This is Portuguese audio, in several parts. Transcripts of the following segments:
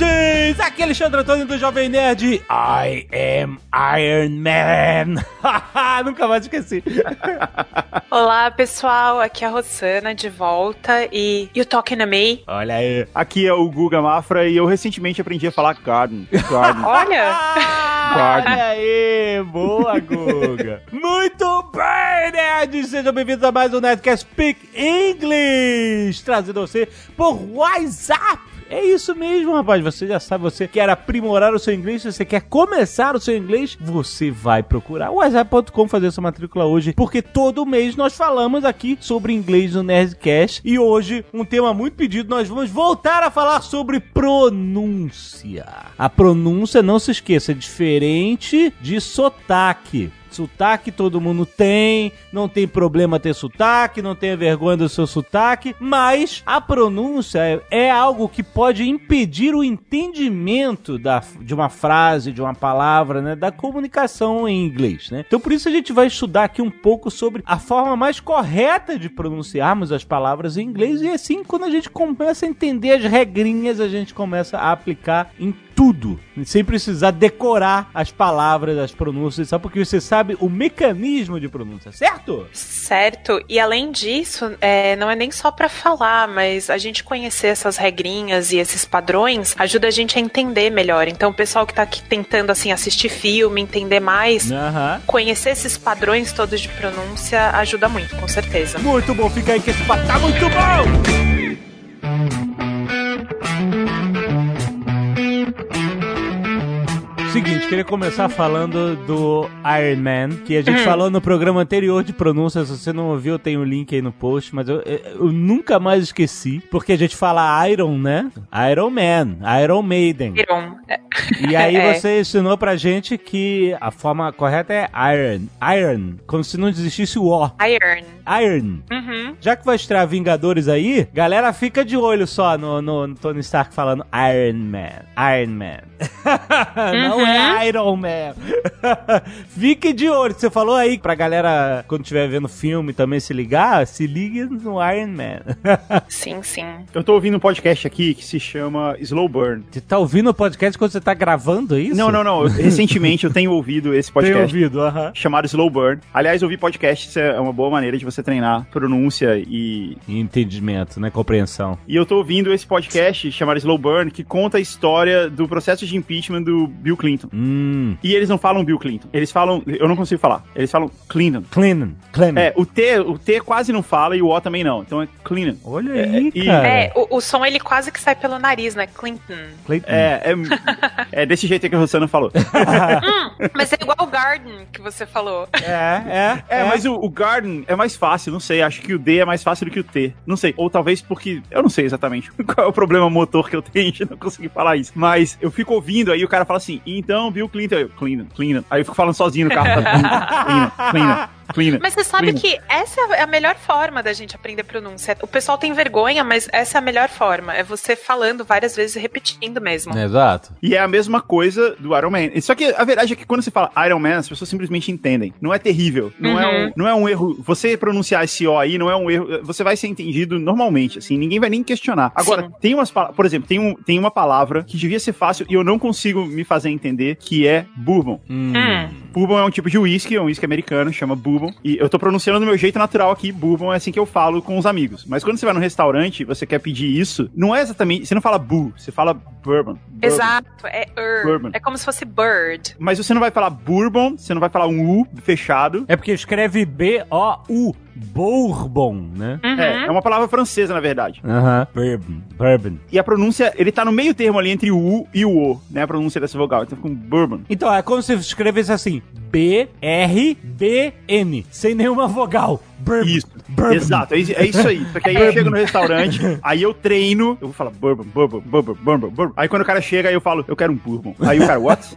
Nerds! Aqui é Alexandre Antônio do Jovem Nerd. I am Iron Man. Nunca mais esqueci. Olá, pessoal. Aqui é a Rossana de volta e You Talking to Me? Olha aí. Aqui é o Guga Mafra e eu recentemente aprendi a falar garden. Garden. Olha! Garden. Olha aí, boa, Guga. Muito bem, nerds! Sejam bem-vindos a mais um Nerdcast Speak English, trazido a você por WhatsApp. É isso mesmo, rapaz. Você já sabe, você quer aprimorar o seu inglês, você quer começar o seu inglês, você vai procurar o WhatsApp.com fazer sua matrícula hoje, porque todo mês nós falamos aqui sobre inglês no Nerdcast e hoje, um tema muito pedido, nós vamos voltar a falar sobre pronúncia. A pronúncia, não se esqueça, é diferente de sotaque. Sotaque todo mundo tem, não tem problema ter sotaque, não tenha vergonha do seu sotaque, mas a pronúncia é, é algo que pode impedir o entendimento da, de uma frase, de uma palavra, né, da comunicação em inglês, né? Então por isso a gente vai estudar aqui um pouco sobre a forma mais correta de pronunciarmos as palavras em inglês e assim quando a gente começa a entender as regrinhas, a gente começa a aplicar em tudo, sem precisar decorar as palavras, as pronúncias, só porque você sabe o mecanismo de pronúncia, certo? Certo. E além disso, é, não é nem só pra falar, mas a gente conhecer essas regrinhas e esses padrões ajuda a gente a entender melhor. Então, o pessoal que tá aqui tentando assim assistir filme, entender mais, Aham. conhecer esses padrões todos de pronúncia ajuda muito, com certeza. Muito bom, fica aí que esse papo tá muito bom! Seguinte, queria começar falando do Iron Man, que a gente falou no programa anterior de pronúncia. Se você não ouviu, tem o link aí no post, mas eu, eu- nunca mais esqueci, porque a gente fala Iron, né? Iron Man, Iron Maiden. Iron. E aí É. você ensinou pra gente que a forma correta é Iron. Iron, como se não existisse o O. Iron. Iron. Uhum. Já que vai estrear Vingadores aí, galera fica de olho só no, no- no Tony Stark falando Iron Man. Iron Man. Não é Iron Man. Fique de olho. Você falou aí pra galera, quando estiver vendo filme também se ligar, se ligue no Iron Man. Sim, sim. Eu tô ouvindo um podcast aqui que se chama Slow Burn. Você tá ouvindo o podcast quando você tá gravando isso? Não, não, não. Recentemente eu tenho ouvido esse podcast. ouvido, aham. Chamado Slow Burn. Aliás, ouvir podcasts é uma boa maneira de você treinar pronúncia e. Entendimento, né? Compreensão. E eu tô ouvindo esse podcast chamado Slow Burn que conta a história do processo de impeachment do Bill Clinton. Hum. E eles não falam Bill Clinton. Eles falam. Eu não consigo falar. Eles falam Clinton. Cleaning. Cleaning. É, o T, o T quase não fala e o O também não. Então é Clinton. Olha É, aí, e- cara. É, o, o som ele quase que sai pelo nariz, né? Clinton. Clayton. É, é, é desse jeito que a Rosana falou. Hum, mas é igual o Garden que você falou. É, é. É, mas o, o Garden é mais fácil, não sei. Acho que o D é mais fácil do que o T. Não sei. Ou talvez porque. Eu não sei exatamente qual é o problema motor que eu tenho de não conseguir falar isso. Mas eu fico ouvindo, aí o cara fala assim: então, Bill Clinton. Eu, Clinton, Clinton. Aí eu fico falando sozinho no carro. Clinton, Clinton, Mas você sabe que essa é a melhor forma da gente aprender pronúncia. O pessoal tem vergonha, mas essa é a melhor forma. É você falando várias vezes e repetindo mesmo. Exato. E é a mesma coisa do Iron Man. Só que a verdade é que quando você fala Iron Man, as pessoas simplesmente entendem. Não é terrível. Não, é, Uhum. um, não é um erro. Você pronunciar esse O aí não é um erro. Você vai ser entendido normalmente, assim. Ninguém vai nem questionar. Agora, Sim. tem umas palavras. Por exemplo, tem, um, tem uma palavra que devia ser fácil e eu não consigo me fazer entender, que é bourbon. Hum. Hum. Bourbon é um tipo de whisky, é um whisky americano, chama bourbon. E eu tô pronunciando do meu jeito natural aqui, bourbon é assim que eu falo com os amigos. Mas quando você vai no restaurante, você quer pedir isso, não é exatamente, você não fala boo, você fala bourbon. bourbon. Exato, é er. Bourbon. É como se fosse bird. Mas você não vai falar bourbon, você não vai falar um U fechado. É porque escreve B-O-U. Bourbon, né? Uhum. É, é uma palavra francesa, na verdade. Aham. Bourbon. Bourbon. E a pronúncia, ele tá no meio termo ali entre o U e o O, né? A pronúncia dessa vogal. Então fica um bourbon. Então, é como se escrevesse assim: B-R-B-N. Sem nenhuma vogal. Bourbon. Isso. Bourbon. Exato, é isso- é isso aí. Só que aí eu chego no restaurante, aí eu treino, eu vou falar bourbon, bourbon, bourbon, bourbon, bourbon. Aí quando o cara chega, aí eu falo, eu quero um bourbon. Aí o cara, what?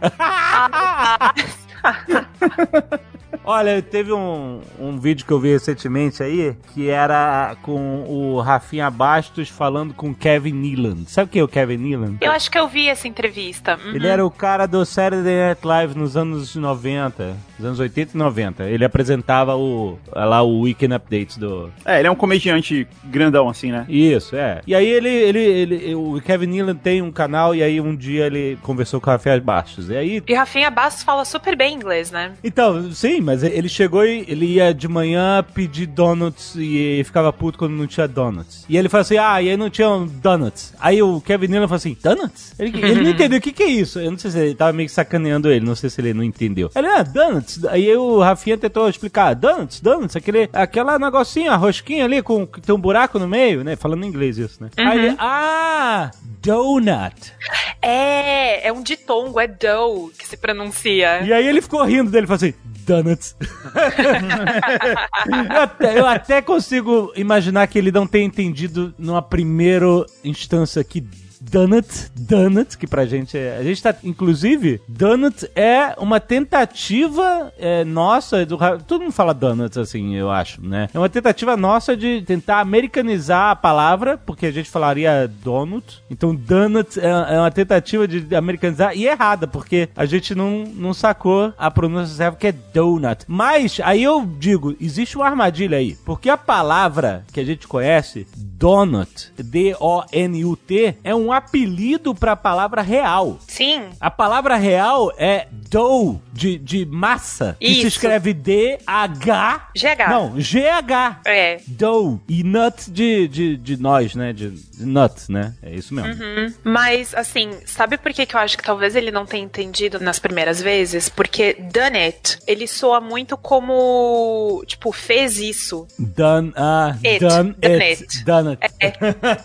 Olha, teve um, um vídeo que eu vi recentemente aí, que era com o Rafinha Bastos falando com Kevin Nealon. Sabe quem é o Kevin Nealon? Eu acho que eu vi essa entrevista. Uhum. Ele era o cara do Saturday Night Live nos anos 90, nos anos 80 e 90. Ele apresentava o lá o Weekend Updates do. É, ele é um comediante grandão, assim, né? Isso, é. E aí ele, ele, ele o Kevin Nealon tem um canal e aí um dia ele conversou com o Rafael Bastos. E aí. E Rafinha Bastos fala super bem inglês, né? Então, sim, mas ele chegou e ele ia de manhã pedir donuts e ficava puto quando não tinha donuts. E ele falou assim: ah, e aí não tinha donuts. Aí o Kevin Nealon falou assim: donuts? Ele, ele não entendeu o que, que é isso. Eu não sei se ele tava meio que sacaneando ele, não sei se ele não entendeu. Ele, ah, donuts. Aí o Rafinha tentou explicar: donuts, donuts, aquele, aquela negocinho, a rosquinha ali com que tem um buraco no meio, né? Falando em inglês isso, né? Aí ele, ah, donut. É, é um ditongo, é dough que se pronuncia. E aí ele ficou rindo dele, falou assim, donuts. eu, até, eu até consigo imaginar que ele não tenha entendido numa primeira instância que Donut, Donut, que pra gente é. A gente tá. Inclusive, Donut é uma tentativa é, nossa. Do, todo mundo fala Donut, assim, eu acho, né? É uma tentativa nossa de tentar americanizar a palavra, porque a gente falaria Donut. Então, Donut é, é uma tentativa de americanizar e é errada, porque a gente não, não sacou a pronúncia certa, que é Donut. Mas, aí eu digo, existe uma armadilha aí, porque a palavra que a gente conhece, Donut, D-O-N-U-T, é um apelido para a palavra real. Sim. A palavra real é dough, de, de massa, que se Isso. escreve D-H. GH. Não, G-H. É. Dough. E nut de, de, de nós, né? De, de nut, né? É isso mesmo. Mas, assim, sabe por que, que eu acho que talvez ele não tenha entendido nas primeiras vezes? Porque done it, ele soa muito como, tipo, fez isso. Done, ah, It. done, Done it. it. Done it.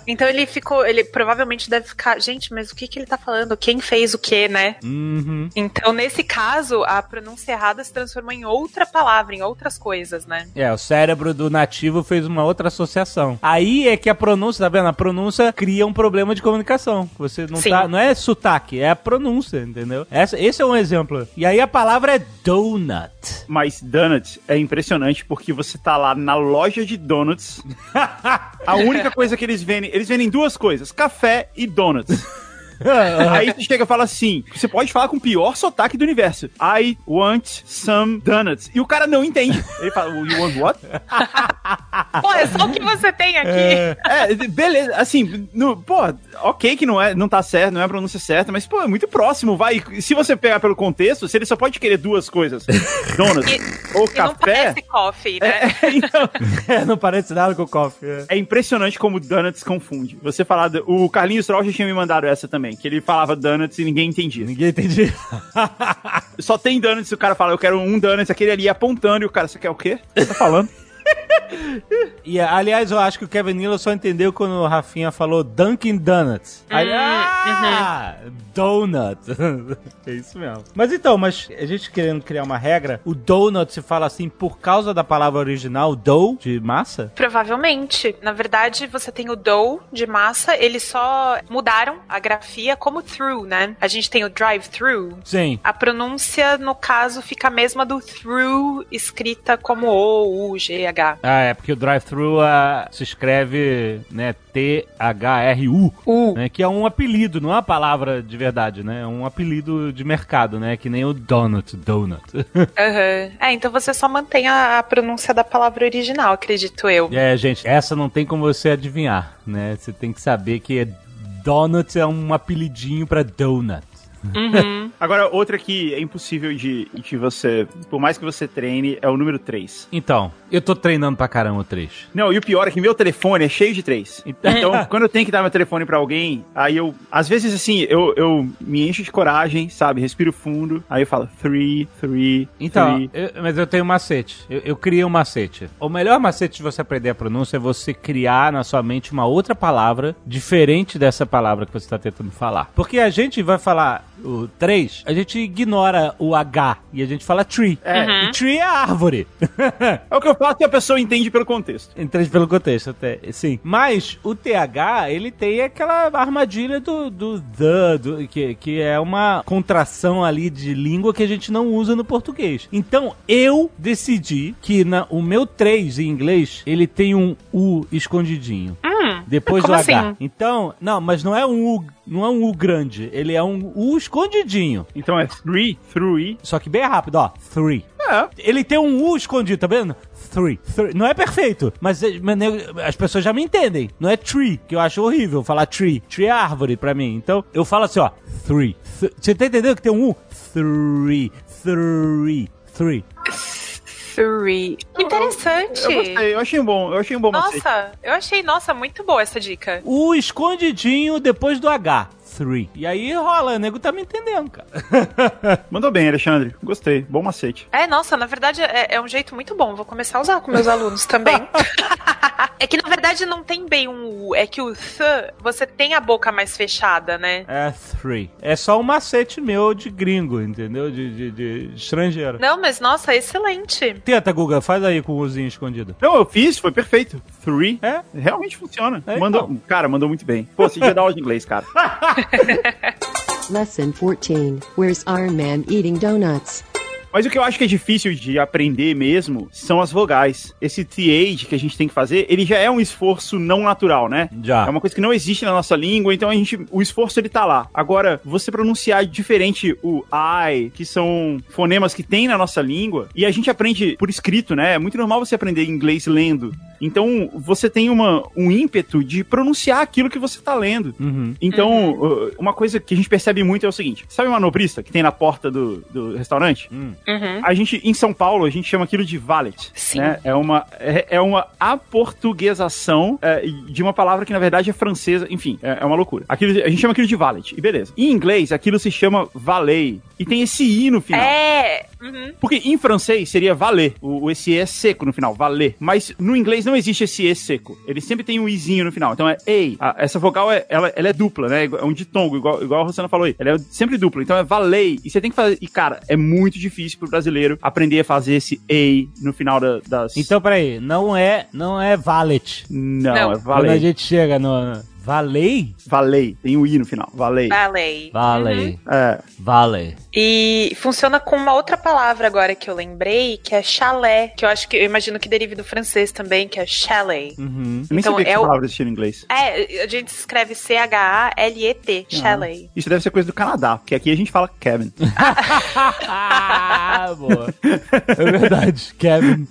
Então ele ficou, ele provavelmente deve ficar, gente, mas o que, que ele tá falando? Quem fez o quê, né? Uhum. Então, nesse caso, a pronúncia errada se transformou em outra palavra, em outras coisas, né? É, o cérebro do nativo fez uma outra associação. Aí é que a pronúncia, tá vendo? A pronúncia cria um problema de comunicação. Você não Sim. tá. Não é sotaque, é a pronúncia, entendeu? Essa, esse é um exemplo. E aí a palavra é donut. Mas donuts é impressionante porque você tá lá na loja de donuts. a única coisa que eles vendem, eles vendem duas coisas: café e donuts. Aí você chega e fala assim: você pode falar com o pior sotaque do universo. I want some donuts. E o cara não entende. Ele fala, you want what? Pô, é só o que você tem aqui. É, beleza, assim, no, pô, ok que não é, não tá certo, não é a pronúncia certa, mas, pô, é muito próximo, vai. Se você pegar pelo contexto, se ele só pode querer duas coisas, donuts E- ou E não café, parece coffee, né? é, então, É, não parece nada com coffee. é. é impressionante como donuts confunde. Você falar, do- o Carlinhos Troll já tinha me mandado essa também, que ele falava donuts e ninguém entendia. Ninguém entendi. Só tem donuts, o cara fala, eu quero um donuts, aquele ali apontando, e o cara, você quer o quê? Você tá falando? E, aliás, eu acho que o Kevin Nealon só entendeu quando o Rafinha falou Dunkin' Donuts. Aí, Hum, ah, donut. é isso mesmo. Mas então, mas a gente querendo criar uma regra, o donut se fala assim por causa da palavra original, dough, de massa? Provavelmente. Na verdade, você tem o dough de massa, eles só mudaram a grafia como through, né? A gente tem o drive-through. Sim. A pronúncia, no caso, fica a mesma do through, escrita como O, U, G, H. Ah, é porque o drive-thru ah, se escreve, né, T-H-R-U, né, que é um apelido, não é uma palavra de verdade, né? É um apelido de mercado, né? Que nem o donut, donut. Aham. É, então você só mantém a, a pronúncia da palavra original, acredito eu. É, gente, essa não tem como você adivinhar, né? Você tem que saber que é donut é um apelidinho pra donut. Uhum. Agora, outra que é impossível de, de você, por mais que você treine, é o número 3. Então, eu tô treinando pra caramba o 3. Não, e o pior é que meu telefone é cheio de 3. Então- Então, quando eu tenho que dar meu telefone pra alguém, aí eu, às vezes assim, eu, eu me encho de coragem, sabe? Respiro fundo, aí eu falo 3, 3, Então, eu- mas eu tenho um macete. Eu, eu criei um macete. O melhor macete de você aprender a pronúncia é você criar na sua mente uma outra palavra diferente dessa palavra que você está tentando falar. Porque a gente vai falar o 3, a gente ignora o H e a gente fala tree. É. E tree é árvore. É o que eu faço e a pessoa entende pelo contexto. Entende pelo contexto, até, sim. Mas o TH, ele tem aquela armadilha do, do the, do- que, que é uma contração ali de língua que a gente não usa no português. Então, eu decidi que na, o meu 3 em inglês, ele tem um U escondidinho. Hum, Depois como do H. assim? Então, não, mas não é um U, não é um U grande, ele é um U escondidinho. Então é three, three. Só que bem rápido, ó. Three. É. Ele tem um U escondido, tá vendo? Three. Three. Não é perfeito, mas, é- mas as pessoas já me entendem. Não é tree, que eu acho horrível falar tree. Tree é árvore pra mim. Então eu falo assim, ó. Three. Th- Você tá entendendo que tem um U? Three. Three. Three. three. Interessante. Eu gostei, eu achei um bom, eu achei um bom macete. Nossa, eu achei, nossa, muito boa essa dica. U escondidinho depois do H. Three. E aí rola, o nego tá me entendendo, cara. Mandou bem, Alexandre. Gostei, bom macete. É, nossa, na verdade é, é um jeito muito bom. Vou começar a usar com meus alunos também. é que na verdade não tem bem um U, é que o th, você tem a boca mais fechada, né? É three. É só um macete meu de gringo, entendeu? De, de- de estrangeiro. Não, mas nossa, excelente. Tenta, Guga, faz aí com o Uzinho escondido. Não, eu fiz, foi perfeito. Three. É? Realmente funciona. É, mandou, então. Cara, mandou muito bem. Pô, você devia dar aula de inglês, cara. Lesson 14 Where's Iron Man eating donuts? Mas o que eu acho que é difícil de aprender mesmo são as vogais. Esse TH que a gente tem que fazer, ele já é um esforço não natural, né? Já. É uma coisa que não existe na nossa língua, então a gente, o esforço ele tá lá. Agora, você pronunciar diferente o I, que são fonemas que tem na nossa língua, e a gente aprende por escrito, né? É muito normal você aprender inglês lendo. Então, você tem uma, um ímpeto de pronunciar aquilo que você tá lendo. Uhum. Então, uh, uma coisa que a gente percebe muito é o seguinte: sabe uma nobrista que tem na porta do, do restaurante? Hum. Uhum. A gente, em São Paulo, a gente chama aquilo de valet. Sim. Né? É uma, é, é uma aportuguesação é, de uma palavra que, na verdade, é francesa. Enfim, é, é uma loucura. Aquilo, a gente chama aquilo de valet. E beleza. Em inglês, aquilo se chama valet. E tem esse i no final. É. Uhum. Porque em francês seria valer. O, o esse e é seco no final, valer. Mas no inglês não existe esse e seco. Ele sempre tem um izinho no final. Então é ei. A- essa vogal é, ela, ela é dupla, né? É um ditongo, igual, igual a Rosana falou aí. Ela é sempre dupla. Então é valei. E você tem que fazer. E cara, é muito difícil pro brasileiro aprender a fazer esse ei no final da- das. Então, peraí, não é, não é valet. Não, Não. é Quando a valei. gente chega no... Valei? Valei. Tem o i no final. Valei. Ballet. Valei. É. Valei. E funciona com uma outra palavra agora que eu lembrei, que é chalé, que eu acho que eu imagino que derive do francês também, que é chalet. Uhum. Eu nem Então, que é essa o- palavra existia no inglês. É, a gente escreve C-H-A-L-E-T, chalet. Isso deve ser coisa do Canadá, porque aqui a gente fala cabin. ah, boa. É verdade, Kevin.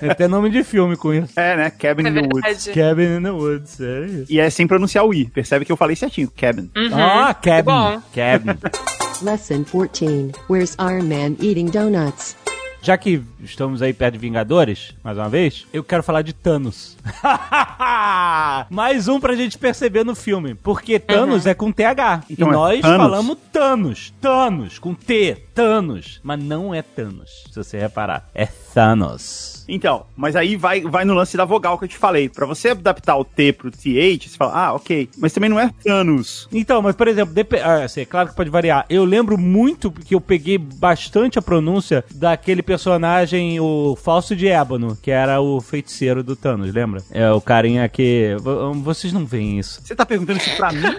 Tem até nome de filme com isso. É, né? Cabin É in the Woods. verdade. Kevin in the Woods, é isso. E é sem pronunciar o i. Percebe que eu falei certinho. Cabin. Uhum. Ah, Kevin. bom. Kevin. Lesson 14 Where's Iron Man eating donuts? Já que estamos aí perto de Vingadores, mais uma vez, eu quero falar de Thanos. mais um pra gente perceber no filme. Porque Thanos é com TH. Então e é nós Thanos? falamos Thanos. Thanos, com T. Thanos. Mas não é Thanos, se você reparar. É Thanos. Então, mas aí vai, vai no lance da vogal que eu te falei. Pra você adaptar o T pro TH, você fala, ah, ok. Mas também não é Thanos. Então, mas por exemplo, dep- ah, assim, é claro que pode variar. Eu lembro muito que eu peguei bastante a pronúncia daquele personagem, o Falso de Ébano, que era o feiticeiro do Thanos, lembra? É o carinha que. vo- Vocês não veem isso. Você tá perguntando isso pra mim?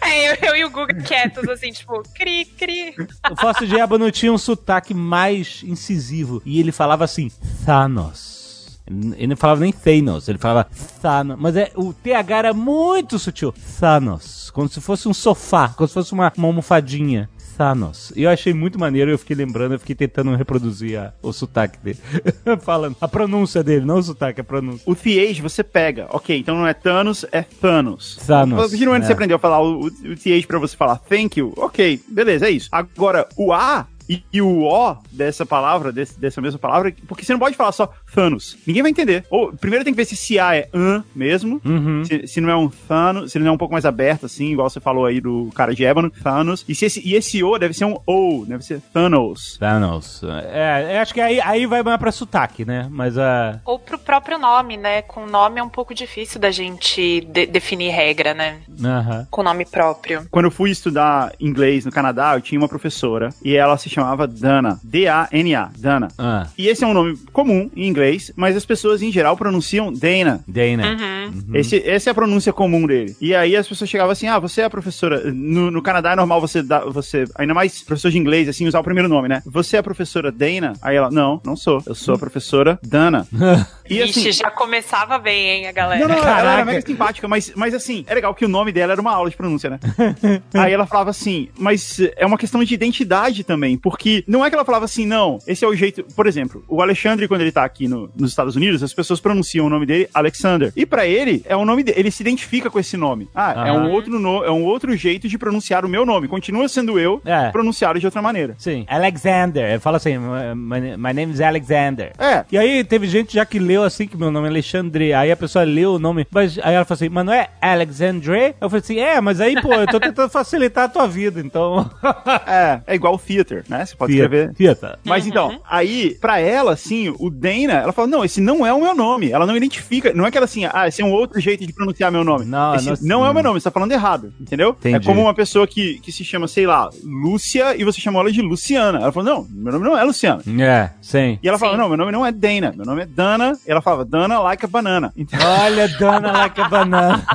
É, eu, eu e o Guga quietos, assim, tipo, cri, cri. O Falso de Ébano tinha um sotaque mais incisivo. E ele falava assim: Thanos. Ele não falava nem Thanos, ele falava Thanos. Mas é, o TH era muito sutil. Thanos. Como se fosse um sofá, como se fosse uma, uma almofadinha. Thanos. E eu achei muito maneiro, eu fiquei lembrando, eu fiquei tentando reproduzir a- o sotaque dele. Falando. A pronúncia dele, não o sotaque, a pronúncia. O TH você pega. Ok, então não é Thanos, é Thanos. Thanos, Geralmente é. você aprendeu a falar o, o, o TH pra você falar thank you. Ok, beleza, é isso. Agora, o A E, e o O dessa palavra, desse- dessa mesma palavra, porque você não pode falar só Thanos. Ninguém vai entender. Ou, primeiro tem que ver se esse A é an mesmo, Uhum. se, se não é um Thanos, se ele não é um pouco mais aberto, assim, igual você falou aí do cara de ébano, Thanos. E, se esse, e esse O deve ser um O, deve ser Thanos. Thanos. É, eu acho que aí, aí vai mais pra sotaque, né? Mas a. Ou pro próprio nome, né? Com nome é um pouco difícil da gente de- definir regra, né? Aham. Com nome próprio. Quando eu fui estudar inglês no Canadá, eu tinha uma professora e ela se chamava Dana. D-A-N-A, Dana. Ah, E esse é um nome comum em inglês, mas as pessoas em geral pronunciam Dana. Dana. Uhum. Esse, essa é a pronúncia comum dele. E aí as pessoas chegavam assim: ah, você é a professora. No, no Canadá é normal você dar, você, ainda mais professor de inglês, assim, usar o primeiro nome, né? Você é a professora Dana? Aí ela, não, não sou. Eu sou a professora Dana. E assim. já começava bem, hein, a galera. Não, não, ela Caraca. era mega simpática, mas, mas assim, é legal que o nome dela era uma aula de pronúncia, né? Aí ela falava assim, mas é uma questão de identidade também, porque não é que ela falava assim, não, esse é o jeito. Por exemplo, o Alexandre, quando ele tá aqui no- nos Estados Unidos, as pessoas pronunciam o nome dele Alexander. E pra ele, é o nome dele, ele se identifica com esse nome. Ah, é um outro no, é um outro jeito de pronunciar o meu nome. Continua sendo eu, É. pronunciado de outra maneira. Sim. Alexander. Ele fala assim: my, my name is Alexander. É. E aí teve gente já que leu assim, que meu nome é Alexandre. Aí a pessoa leu o nome, mas aí ela falou assim, mas não é Alexandre? Eu falei assim, é, mas aí, pô, eu tô tentando facilitar a tua vida, então. É, é igual theater, né? Você pode escrever Fieta. Mas então, aí, pra ela, assim, o Dana, ela fala, não, esse não é o meu nome. Ela não identifica, não é que ela assim, ah, esse é um outro jeito de pronunciar meu nome. Não, esse não- não, é o meu nome, você tá falando errado, entendeu? Entendi. É como uma pessoa que, que se chama, sei lá, Lúcia, e você chamou ela de Luciana. Ela falou, não, meu nome não é Luciana. É, sim. E ela fala, não, meu nome não é Dana, meu nome é Dana. Ela falava, Dana like a banana. Então, Olha, Dana like a banana.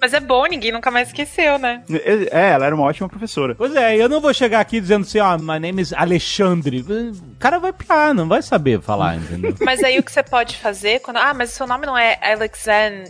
Mas é bom, ninguém nunca mais esqueceu, né? é, ela era uma ótima professora. Pois é, eu não vou chegar aqui dizendo assim, ó, my name is Alexandre. O cara vai piar, não vai saber falar, entendeu? Mas aí o que você pode fazer quando. Ah, mas o seu nome não é Alexandre.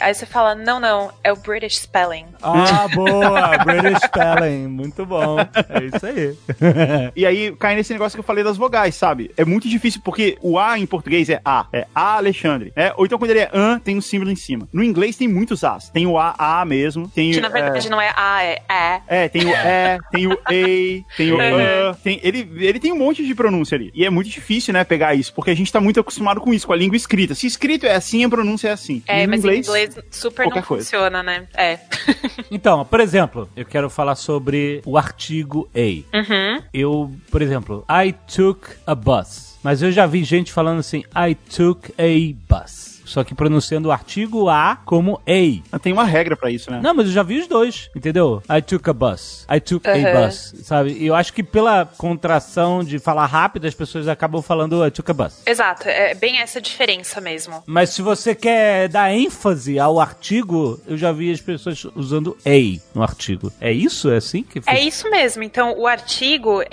Aí você fala, não, não, é o British Spelling. Ah, boa, British Spelling, muito bom. É isso aí. E aí cai nesse negócio que eu falei das vogais, sabe? É muito difícil porque o A em português é A, é A Alexandre, né? Ou então quando ele é an, tem um símbolo em cima. No inglês tem muitos As. Tem o A, A mesmo, tem Que na verdade é, não é A, é é. é, tem o E, tem o E, tem o. A, tem, ele, ele tem um monte de pronúncia ali. E é muito difícil, né, pegar isso, porque a gente tá muito acostumado com isso, com a língua escrita. Se escrito é assim, a pronúncia é assim. É, no mas em inglês super não coisa. funciona, né? É. Então, por exemplo, eu quero falar sobre o artigo A. Uhum. Eu, por exemplo, I took a bus. Mas eu já vi gente falando assim, I took a bus. Só que pronunciando o artigo A como A. Tem uma regra pra isso, né? Não, mas eu já vi os dois, entendeu? I took a bus. I took a Uhum. bus, sabe? E eu acho que pela contração de falar rápido, as pessoas acabam falando I took a bus. Exato, é bem essa diferença mesmo. Mas se você quer dar ênfase ao artigo, eu já vi as pessoas usando a no artigo. É isso? É assim que É isso mesmo. Então, o artigo a,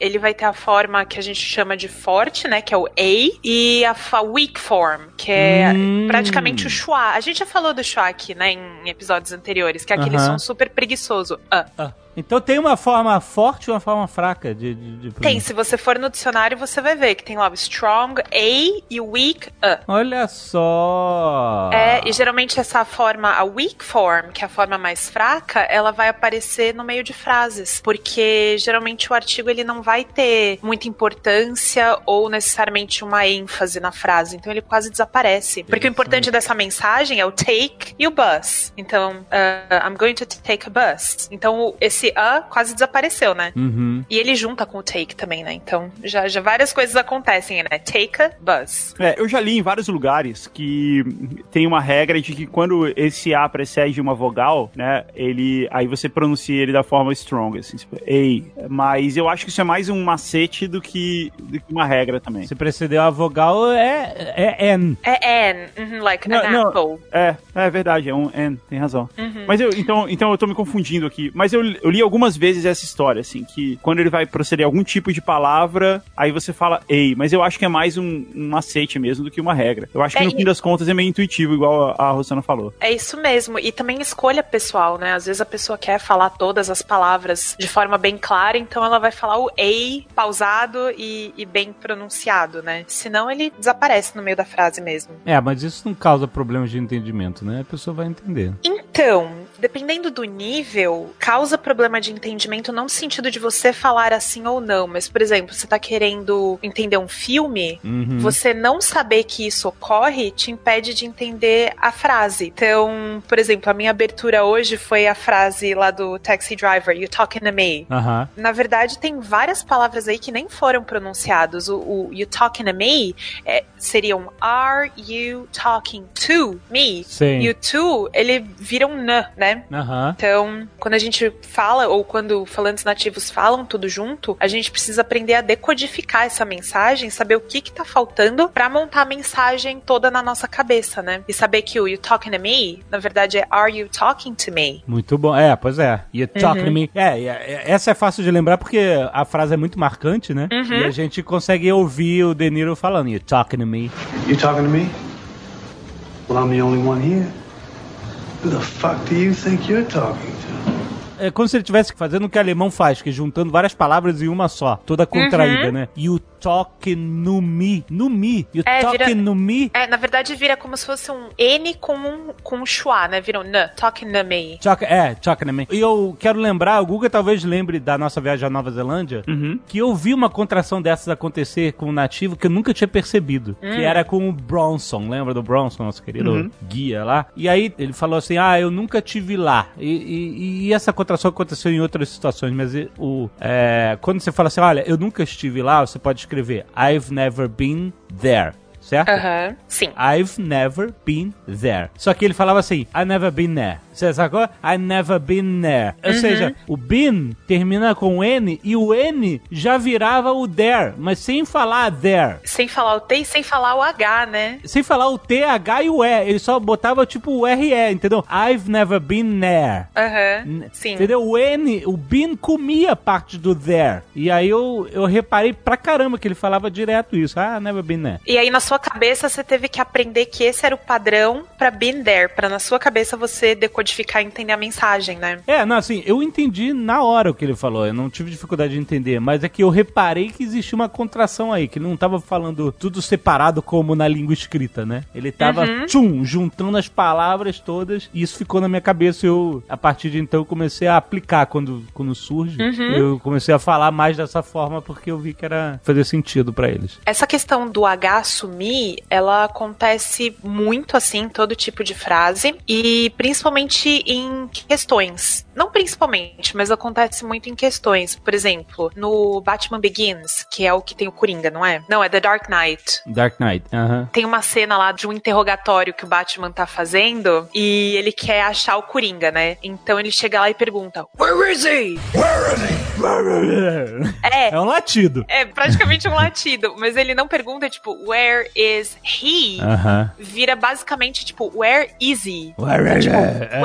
ele vai ter a forma que a gente chama de forte, né, que é o a, e a weak form, que é Hum. Praticamente o schwa. A gente já falou do schwa aqui, né, em episódios anteriores, que é aquele Aham. som super preguiçoso. Ah. Ah, então tem uma forma forte e uma forma fraca de, de, de Tem, se você for no dicionário, você vai ver que tem lá o strong A e o weak A. Olha só. É, e geralmente essa forma, a weak form, que é a forma mais fraca, ela vai aparecer no meio de frases, porque geralmente o artigo ele não vai ter muita importância ou necessariamente uma ênfase na frase, então ele quase desaparece. Porque o importante dessa mensagem é o take e o bus. Então, uh, I'm going to take a bus. Então, esse a quase desapareceu, né? Uhum. E ele junta com o take também, né? Então, já, já várias coisas acontecem, né? Take a bus. É, eu já li em vários lugares que tem uma regra de que quando esse A precede uma vogal, né, ele aí você pronuncia ele da forma strong, assim, tipo, ei. Mas eu acho que isso é mais um macete do que, do que uma regra também. Se precedeu a vogal, é, é N. É an, uhum, like Não, an não. apple. É, é verdade, é um N, tem razão. Uhum. Mas eu, então, então eu tô me confundindo aqui. Mas eu, eu li algumas vezes essa história, assim, que quando ele vai proceder a algum tipo de palavra, aí você fala ei, mas eu acho que é mais um, um macete mesmo do que uma regra. Eu acho que É, no fim das contas é meio intuitivo, igual a, a Rosana falou. É isso mesmo. E também escolha pessoal, né? Às vezes a pessoa quer falar todas as palavras de forma bem clara, então ela vai falar o ei pausado e, e bem pronunciado, né? Senão ele desaparece no meio da frase mesmo. É, mas isso não causa problemas de entendimento, né? A pessoa vai entender. Então, dependendo do nível, causa problema de entendimento não no sentido de você falar assim ou não, mas, por exemplo, você tá querendo entender um filme, Uhum. você não saber que isso ocorre te impede de entender a frase. Então, por exemplo, a minha abertura hoje foi a frase lá do Taxi Driver, You talking to me. Aham. Na verdade, tem várias palavras aí que nem foram pronunciados. O, o you talking to me é, seriam Are you talking to me? Sim. E o to, ele vira um n, né? Aham. Então, quando a gente fala, ou quando falantes nativos falam tudo junto, a gente precisa aprender a decodificar essa mensagem, saber o que que tá faltando pra montar a mensagem toda na nossa cabeça, né? E saber que o you talking to me, na verdade é Are you talking to me? Muito bom. É, pois é. You talking to me. É, e- é, essa é fácil de lembrar porque a frase é muito marcante, né? E a gente consegue ouvir o De Niro falando, You talking to me. You talking to me? Well, I'm the only one here. Who the fuck do you think you're talking to? É como se ele estivesse fazendo o que o alemão faz, que é juntando várias palavras em uma só, toda contraída, né? You talking no me. No me. You É, talking vira- no me. É, na verdade vira como se fosse um N com um, com um schwa, né? Vira um n, talking to me. Talk, é, talking to me. E eu quero lembrar, o Guga talvez lembre da nossa viagem à Nova Zelândia, que eu vi uma contração dessas acontecer com um nativo que eu nunca tinha percebido. Que era com o Bronson, lembra do Bronson, nosso querido guia lá? E aí ele falou assim: Ah, eu nunca tive lá. E, e- e essa contração aconteceu em outras situações, mas o, é, quando você fala assim: Olha, eu nunca estive lá, você pode escrever I've never been there. Certo? Aham, sim. I've never been there. Só que ele falava assim, I never been there. Você sacou? I never been there. Ou seja, o been termina com N e o N já virava o there, mas sem falar there. Sem falar o T e sem falar o H, né? Sem falar o T, H e o E. Ele só botava tipo o RE, entendeu? I've never been there. Aham, sim. Entendeu? O N, o been comia parte do there. E aí eu, eu reparei pra caramba que ele falava direto isso. Ah, never been there. E aí na sua cabeça você teve que aprender que esse era o padrão pra been there, pra na sua cabeça você decodificar e entender a mensagem, né? É, não, assim, eu entendi na hora o que ele falou, eu não tive dificuldade de entender, mas é que eu reparei que existia uma contração aí, que ele não tava falando tudo separado como na língua escrita, né? Ele tava, tchum, juntando as palavras todas, e isso ficou na minha cabeça, e eu, a partir de então, comecei a aplicar quando, quando surge, eu comecei a falar mais dessa forma, porque eu vi que era, fazia sentido pra eles. Essa questão do H assumir, ela acontece muito assim em todo tipo de frase e principalmente em questões. Não principalmente, mas acontece muito em questões. Por exemplo, no Batman Begins, que é o que tem o Coringa, não é? Não, é The Dark Knight. Dark Knight, aham. Tem uma cena lá de um interrogatório que o Batman tá fazendo e ele quer achar o Coringa, né? Então ele chega lá e pergunta: Where is he? É, É um latido. é praticamente um latido, mas ele não pergunta, tipo, where is he? Aham. Vira basicamente, tipo, where is he? Where is Tipo,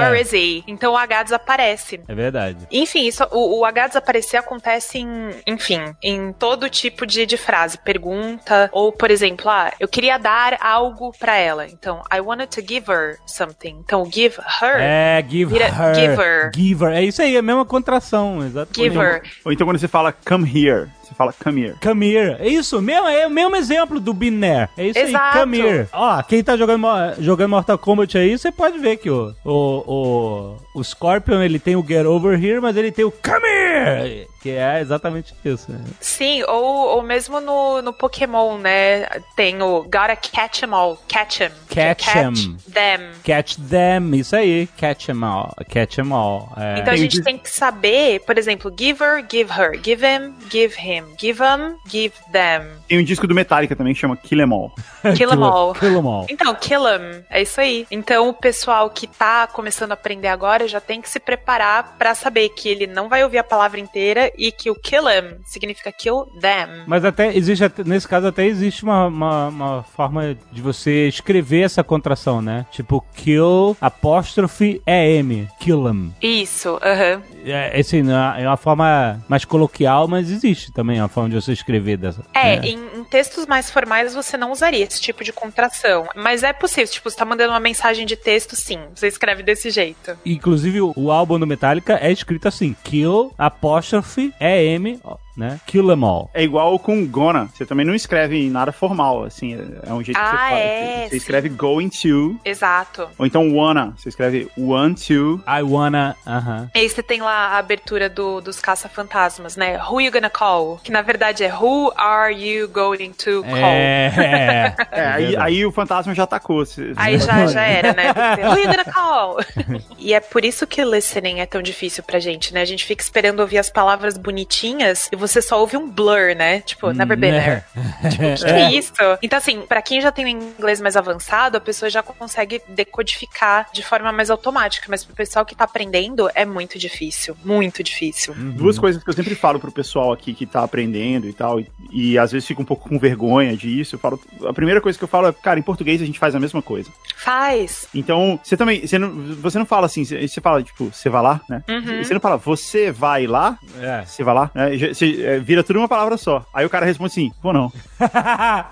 he? É. where is he? Então o H desaparece. É verdade. Enfim, isso, o, o H desaparecer acontece em, enfim, em todo tipo de, de frase. Pergunta, ou, por exemplo, ah, eu queria dar algo pra ela. Então, I wanted to give her something. Então, give her. É, give Vira her. giver. Giver. É isso aí, é a mesma contração, exatamente. Giver. Ou então quando você fala come here, você fala come here. Come here. É isso, mesmo, é o mesmo exemplo do Binaire. É isso Exato. aí, come here. Ó, quem tá jogando, jogando Mortal Kombat aí, você pode ver que o, o, o, o Scorpion, ele tem o get over here, mas ele tem o come here, que é exatamente isso. né? Sim, ou, ou mesmo no, no Pokémon, né? Tem o gotta catch 'em all, catch 'em. Catch 'em. them. Catch them, isso aí, catch them all, catch them all. É. Então a gente tem que saber, por exemplo, give her, give her, give him, give him, give them, give them. Tem um disco do Metallica também que chama Kill Em All. Kill 'em all. Kill 'em all. Então, kill 'em, é isso aí. Então, o pessoal que tá começando a aprender agora já tem que se preparar pra saber que ele não vai ouvir a palavra inteira e que o kill 'em significa kill them. Mas até existe, nesse caso, até existe uma, uma, uma forma de você escrever essa contração, né? Tipo, kill, apóstrofe, EM, kill 'em. Isso, aham. É, assim, não é é uma forma mais coloquial, mas existe também uma forma de você escrever dessa. É, né? em, em textos mais formais você não usaria esse tipo de contração. Mas é possível, tipo, você tá mandando uma mensagem de texto, sim. Você escreve desse jeito. Inclusive, o, o álbum do Metallica é escrito assim: kill, apóstrofe, EM, né? Kill them all. É igual com gonna. Você também não escreve nada formal, assim. É um jeito que você Ah, fala. é, Você sim. escreve going to, Exato. ou então wanna. Você escreve want to. I wanna, aham. E aí você tem lá a abertura do, dos caça-fantasmas, né? Who you gonna call? Que na verdade é Who are you going to call? É, É, aí, aí o fantasma já atacou. Você- Aí já, já era, né? Who you gonna call? e é por isso que listening é tão difícil pra gente, né? A gente fica esperando ouvir as palavras bonitinhas e você só ouve um blur, né? Tipo, never been there. Tipo, que é isso? Então, assim, pra quem já tem um inglês mais avançado, a pessoa já consegue decodificar de forma mais automática. Mas pro pessoal que tá aprendendo, é muito difícil. Muito difícil. Duas coisas que eu sempre falo pro pessoal aqui que tá aprendendo e tal, e, e às vezes fica um pouco com vergonha disso. Eu falo, a primeira coisa que eu falo é, cara, em português a gente faz a mesma coisa. Faz. Então, você também, você não, você não fala assim, você você fala, tipo, você vai lá, né? Uhum. Você não fala, você vai lá, É. você vai lá, né? Já- É, vira tudo uma palavra só. Aí o cara responde assim, vou não.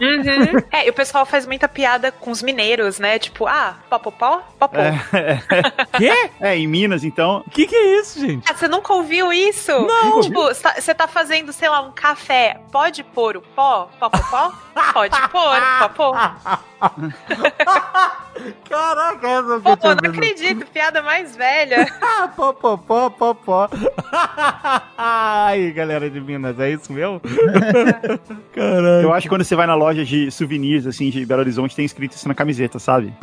Uhum. É, e o pessoal faz muita piada com os mineiros, né? Tipo, ah, popopó, popô. Quê? É, em Minas, então, Que que é isso, gente? Ah, você nunca ouviu isso? Não. Tipo, você tá, tá fazendo, sei lá, um café. Pode pôr o pó? Pó, pó, pó? Pode pôr, pó, pô. Caraca, essa Pô, não acredito, piada mais velha. Pó, pó, pó, pó, pó. Ai, galera de Minas, é isso mesmo? Caralho. eu acho que quando você vai na loja de souvenirs, assim, de Belo Horizonte, tem escrito isso na camiseta, sabe?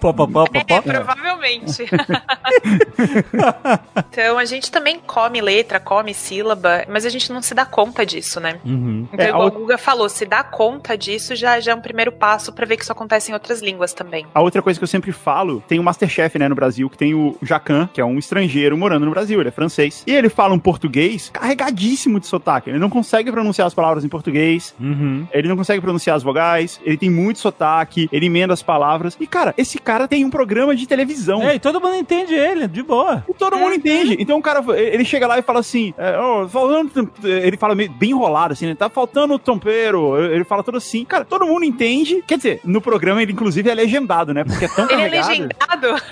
Pó, pó, pó, pó, É, provavelmente. então, a gente também come letra, come sílaba, mas a gente não se dá conta disso, né? Uhum. Então, É, igual a o Guga falou, se dá conta disso já, já é um primeiro passo pra ver que isso acontece em outras línguas também. A outra coisa que eu sempre falo, tem o Masterchef, né, no Brasil, que tem o Jacan, que é um estrangeiro morando no Brasil, ele é francês. E ele fala um português carregadíssimo de sotaque. Ele não consegue pronunciar as palavras em português, Uhum. ele não consegue pronunciar as vogais, ele tem muito sotaque, ele emenda as palavras. E, cara, esse cara tem um programa de televisão. É, e todo mundo entende ele, de boa. E todo mundo entende. Então o cara, ele chega lá e fala assim, é, ó, falando, ele fala meio bem enrolado, assim, né? Tá faltando tempero. Ele fala tudo assim. Cara, todo mundo entende. Quer dizer, no programa ele inclusive é legendado, né? Porque é tão Ele é carregado. legendado?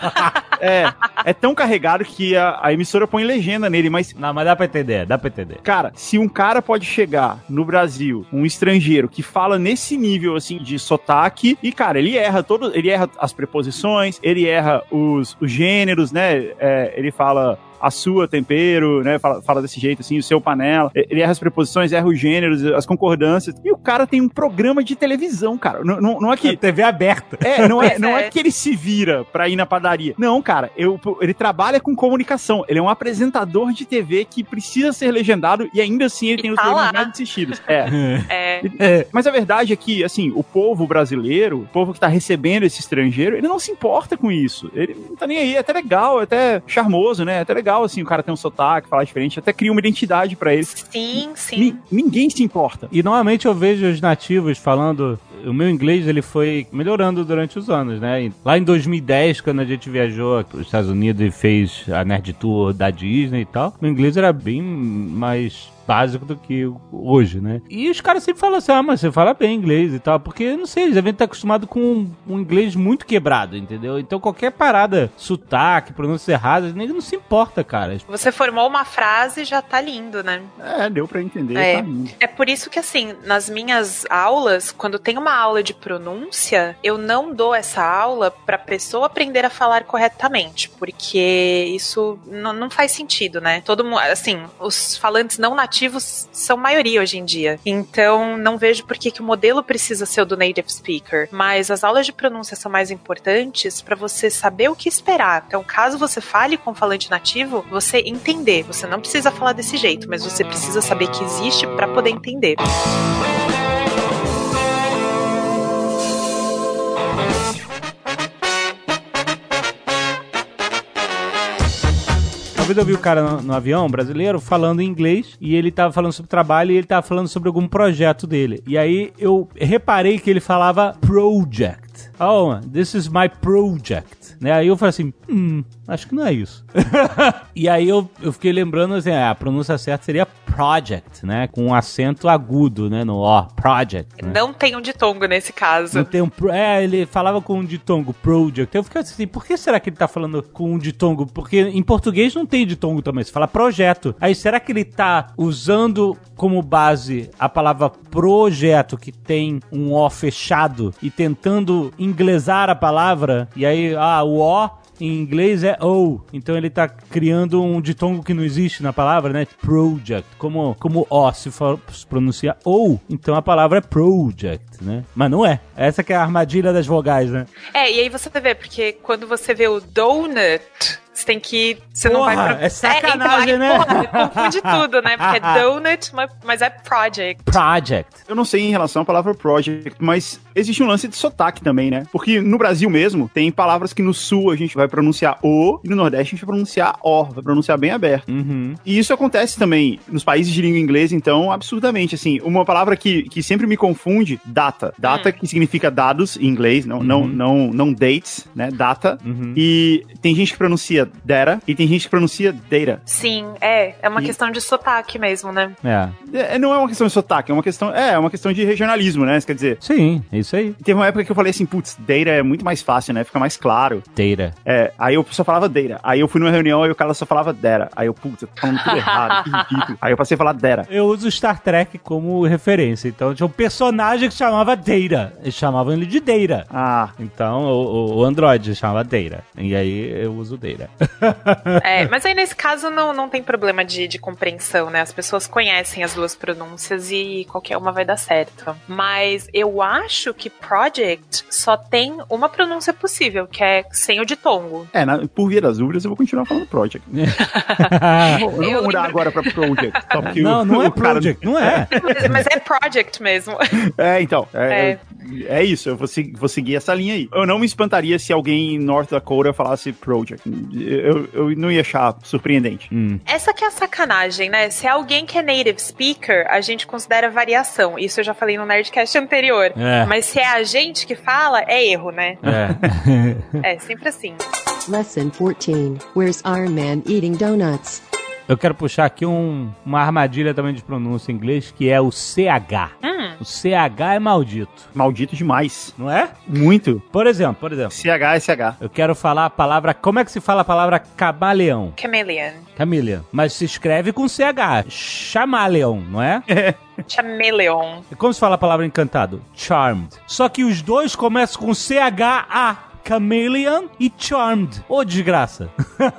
É, é tão carregado que a, a emissora põe legenda nele, mas Não, mas dá pra entender, dá pra entender. Cara, se um cara pode chegar no Brasil, um estrangeiro que fala nesse nível assim de sotaque, e cara, ele erra todo, ele erra as preposições, ele erra os, os gêneros, né? É, ele fala a sua tempero, né? Fala, fala desse jeito assim, o seu panela. Ele erra as preposições, erra os gêneros, as concordâncias. E o cara tem um programa de televisão, cara. Não, não, não é que TV aberta. é, não é, não é é. que ele se vira pra ir na padaria. Não, cara, eu, ele trabalha com comunicação. Ele é um apresentador de TV que precisa ser legendado e ainda assim ele E tem os tá programas lá. mais assistidos. É. É. É. Mas a verdade é que, assim, o povo brasileiro, o povo que tá recebendo esse estrangeiro, ele não se importa com isso. Ele não tá nem aí, é até legal, é até charmoso, né? É até legal, assim, o cara tem um sotaque, falar diferente, até cria uma identidade pra ele. Sim, sim. Ni- ninguém se importa. E normalmente eu vejo os nativos falando. O meu inglês ele foi melhorando durante os anos, né? Lá em 2010, quando a gente viajou para os Estados Unidos e fez a Nerd Tour da Disney e tal, meu inglês era bem mais básico do que hoje, né? E os caras sempre falam assim, ah, mas você fala bem inglês e tal, porque, não sei, eles devem estar acostumados com um, um inglês muito quebrado, entendeu? Então qualquer parada, sotaque, pronúncia errada, nem não se importa, cara. Você formou uma frase e já tá lindo, né? É, deu pra entender. É. tá lindo. É por isso que, assim, nas minhas aulas, quando tem uma aula de pronúncia, eu não dou essa aula pra pessoa aprender a falar corretamente, porque isso não faz sentido, né? Todo mundo, assim, os falantes não nativos são maioria hoje em dia. Então, não vejo por que, que o modelo precisa ser o do native speaker. Mas as aulas de pronúncia são mais importantes pra você saber o que esperar. Então, caso você fale com um falante nativo, você entender. Você não precisa falar desse jeito, mas você precisa saber que existe pra poder entender. Uma vez eu vi o cara no, no avião brasileiro falando em inglês e ele tava falando sobre trabalho e ele tava falando sobre algum projeto dele. E aí eu reparei que ele falava project. Oh, this is my project, né? Aí eu falei assim, hum, acho que não é isso. e aí eu, eu fiquei lembrando assim, a pronúncia certa seria project, né? Com um acento agudo, né? No O, project. Né? Não tem um ditongo nesse caso. Não tem um. pro- É, ele falava com um ditongo, project. Eu fiquei assim, por que será que ele tá falando com um ditongo? Porque em português não tem ditongo também, você fala projeto. Aí será que ele tá usando como base a palavra projeto, que tem um O fechado, e tentando inglesar a palavra? E aí, ah, o O em inglês é O, então ele tá criando um ditongo que não existe na palavra, né? Project. Como, como O se for se pronuncia O, então a palavra é project, né? Mas não é. Essa que é a armadilha das vogais, né? É, e aí você vê, porque quando você vê o donut, você tem que. Você não Porra, vai pro... é sacanagem, então, né? aí, Porra, confunde tudo, né? Porque é donut, mas- é project. Project. Eu não sei em relação à palavra project, mas existe um lance de sotaque também, né? Porque no Brasil mesmo, tem palavras que no sul a gente vai pronunciar o, e no nordeste a gente vai pronunciar o, vai pronunciar bem aberto. Uhum. E isso acontece também nos países de língua inglesa, então, absurdamente, assim, uma palavra que, que sempre me confunde, data. Data, que significa dados em inglês, não, não, não, não dates, né? Data. Uhum. E tem gente que pronuncia data e tem gente que pronuncia data. Sim, é. É uma E- questão de sotaque mesmo, né? É. É, não é uma questão de sotaque, é uma questão, é, é uma questão de regionalismo, né? Quer dizer, Sim, é isso aí. teve uma época que eu falei assim, putz, data é muito mais fácil, né? Fica mais claro. Data. É, aí eu só falava data. Aí eu fui numa reunião e o cara só falava data. Aí eu, putz, eu tô falando tudo errado, que ridículo. Aí eu passei a falar data. Eu uso Star Trek como referência. Então tinha um personagem que se chamava Data. Eles chamavam ele de Data. Ah, Então o, o Android chamava Data. E aí eu uso Data. É, mas aí nesse caso não, não tem problema de, de compreensão, né? As pessoas conhecem as duas pronúncias e qualquer uma vai dar certo. Mas eu acho que project só tem uma pronúncia possível, que é sem o ditongo. é, na- por via das dúvidas eu vou continuar falando project. Eu vou mudar lembro- agora pra project. Só porque não, o- não é o cara- Project, não é. Mas, mas é project mesmo. É, então. É, É. é isso, eu vou, vou seguir essa linha aí. Eu não me espantaria se alguém em North Dakota falasse project. Eu, eu não ia achar surpreendente. Hum. Essa que é a sacanagem, né? Se é alguém que é native speaker, a gente considera variação. Isso eu já falei no Nerdcast anterior. É. Mas se é a gente que fala, é erro, né? É. É sempre assim. Lesson 14. Where's Iron Man eating donuts? Eu quero puxar aqui um- uma armadilha também de pronúncia em inglês, que é o CH. Hum. O CH é maldito, Maldito demais. não é? Muito. Por exemplo, por exemplo, CH, SH. eu quero falar a palavra. Como é que se fala a palavra camaleão? Chameleon. Camila. Mas se escreve com CH. Chamaleão, não é? Chameleon. E como se fala a palavra encantado? Charmed. Só que os dois começam com CHA. Chameleon e Charmed. Ô, desgraça.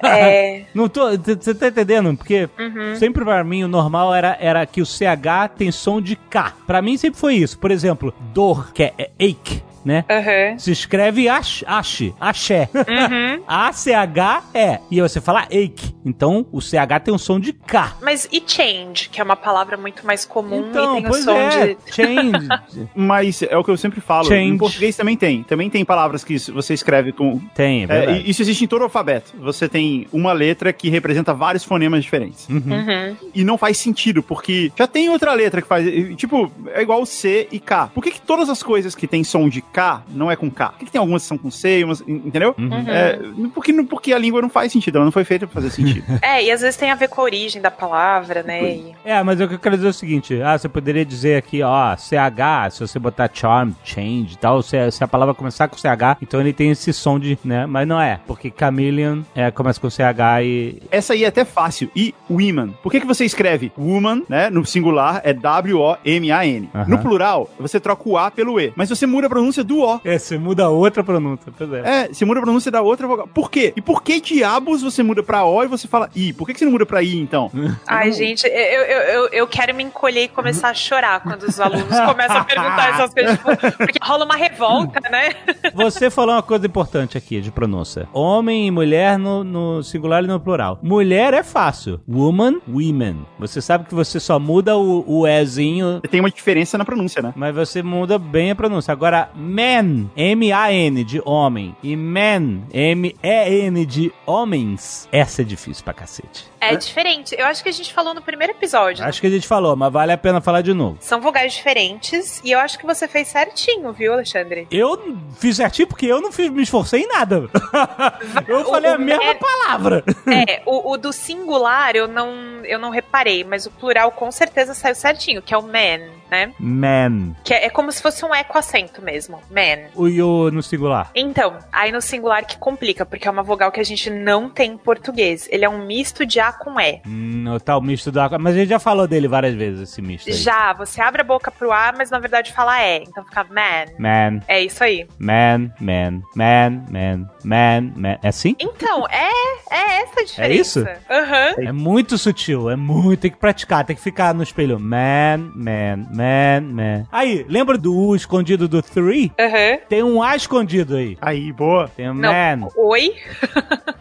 É. Não tô. Você tá entendendo? Porque sempre pra mim o normal era, era que o CH tem som de K. Pra mim sempre foi isso. Por exemplo, dor, que é, é ache, né? Aham. Se escreve ash, ache, axé. Uhum. A-C-H-E. E você fala ache. Então o CH tem um som de K. Mas e change, que é uma palavra muito mais comum Então, e tem o som é. de. Change. Mas é o que eu sempre falo. Change. Em português também tem. Também tem palavras que você escreve com. tem, é É, verdade. e isso existe em todo o alfabeto. Você tem uma letra que representa vários fonemas diferentes. Uhum. E não faz sentido, porque já tem outra letra que faz. Tipo, é igual C e K. Por que, que todas as coisas que tem som de K não é com K? Por que, que tem algumas que são com C, umas, entendeu? Uhum. É, porque, porque a língua não faz sentido, ela não foi feita pra fazer sentido. É, e às vezes tem a ver com a origem da palavra, né? E- É, mas o que eu quero dizer é o seguinte: ah, você poderia dizer aqui, ó, CH, se você botar charm, change e tal, se, se a palavra começar com CH, então ele tem esse som de, né? Mas não é, porque chameleon é, começa com CH e. Essa aí é até fácil. E women. Por que, que você escreve woman, né? No singular é W-O-M-A-N. Aham. No plural, você troca o A pelo E. Mas você muda a pronúncia do O. É, você muda outra pronúncia, pois é. É, você muda a pronúncia da outra vogal. Por quê? E por que diabos você muda pra O e você fala I? Por que, que você não muda pra I, então? Ai, gente, eu, eu, eu, eu quero me encolher e começar a chorar quando os alunos começam a perguntar essas coisas. Tipo, porque rola uma revolta, né? Você falou uma coisa importante aqui de pronúncia: homem e mulher no, no singular e no plural. Mulher é fácil. Woman, women. Você sabe que você só muda o, o Ezinho Tem uma diferença na pronúncia, né? Mas você muda bem a pronúncia. Agora, man, M-A-N, de homem, e man, M-E-N, de homens, essa é difícil pra cacete. É diferente. Eu acho que a gente falou no primeiro episódio. Acho que a gente falou, mas vale a pena falar de novo. São vogais diferentes e eu acho que você fez certinho, viu, Alexandre? Eu fiz certinho porque eu não fiz, me esforcei em nada. eu O- falei a o mesma man- palavra. É, o, o do singular eu não, eu não reparei, mas o plural com certeza saiu certinho, que é o man, né? Man. Que é, é como se fosse um eco acento mesmo, man. O yo no singular. Então, aí no singular que complica, porque é uma vogal que a gente não tem em português. Ele é um misto de A com E. Hum, o tal misto do água. Mas a gente já falou dele várias vezes, esse misto aí. Já, você abre a boca pro A, mas na verdade fala E. Então fica man. Man, É isso aí. man, man, man, man, man, man. É assim? Então, é, é essa a diferença. É isso? Aham. É muito sutil, é muito. Tem que praticar, tem que ficar no espelho. Man, man, man, man. Aí, lembra do U escondido do three? Aham. Tem um A escondido aí. Aí, boa. Tem um Não. man, Oi?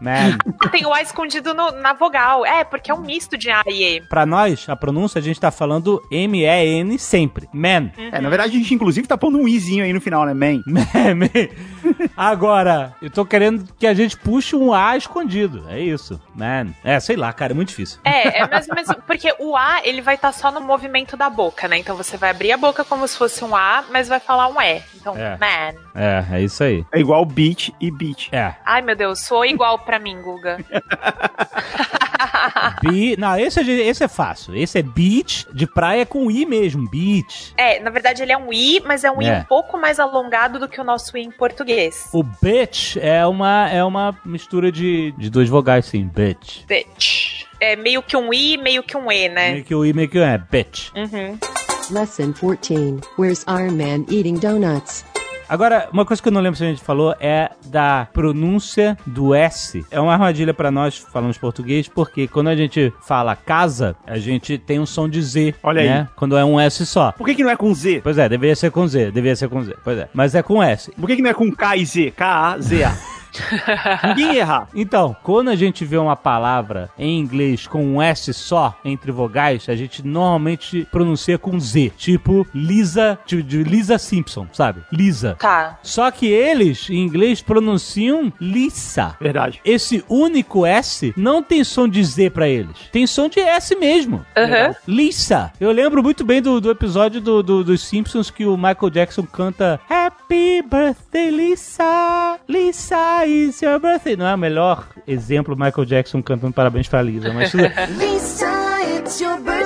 man. Tem o A escondido no- na vogal. É, porque é um misto de A e E. Pra nós, a pronúncia, a gente tá falando M-E-N sempre. Man. É, na verdade, a gente inclusive tá pondo um izinho aí no final, né, man? Man, man. Agora, eu tô querendo que a gente puxe um A escondido. É isso. Man. É, sei lá, cara, é muito difícil. É, é mais ou menos. Porque o A, ele vai estar só no movimento da boca, né? Então você vai abrir a boca como se fosse um A, mas vai falar um E. Então, É. man. É, é isso aí. É igual beat e beat. É. Ai, meu Deus, sou igual pra mim, Guga. Be... Não, esse é, esse é fácil. Esse é beach de praia com I mesmo. Beach. É, na verdade ele é um I, mas é um I É. um pouco mais alongado do que o nosso I em português. O bitch é uma, é uma mistura de, de duas vogais, sim. Bitch. Bitch. É meio que um I, meio que um E, né? Meio que o I, meio que o E. Bitch. Uhum. Lesson 14. Where's Iron Man eating donuts? Agora, uma coisa que eu não lembro se a gente falou é da pronúncia do S. É uma armadilha pra nós que falamos português, porque quando a gente fala casa, a gente tem um som de Z. Olha aí. né? Quando é um S só. Por que, que não é com Z? Pois é, deveria ser com Z, deveria ser com Z. Pois é. Mas é com S. Por que, que não é com K e Z? K-A-Z-A. Ninguém ia errar. Então, quando a gente vê uma palavra em inglês com um S só entre vogais, a gente normalmente pronuncia com Z. Tipo Lisa, de, de Lisa Simpson, sabe? Lisa. Tá. Só que eles, em inglês, pronunciam Lisa. Verdade. Esse único S não tem som de Z pra eles. Tem som de S mesmo. Aham. Lisa. Eu lembro muito bem do, do episódio do, do- dos Simpsons que o Michael Jackson canta Happy Birthday, Lisa. Lisa is your birthday. Não é o melhor exemplo Michael Jackson cantando parabéns pra Lisa, mas tudo... It's your birthday.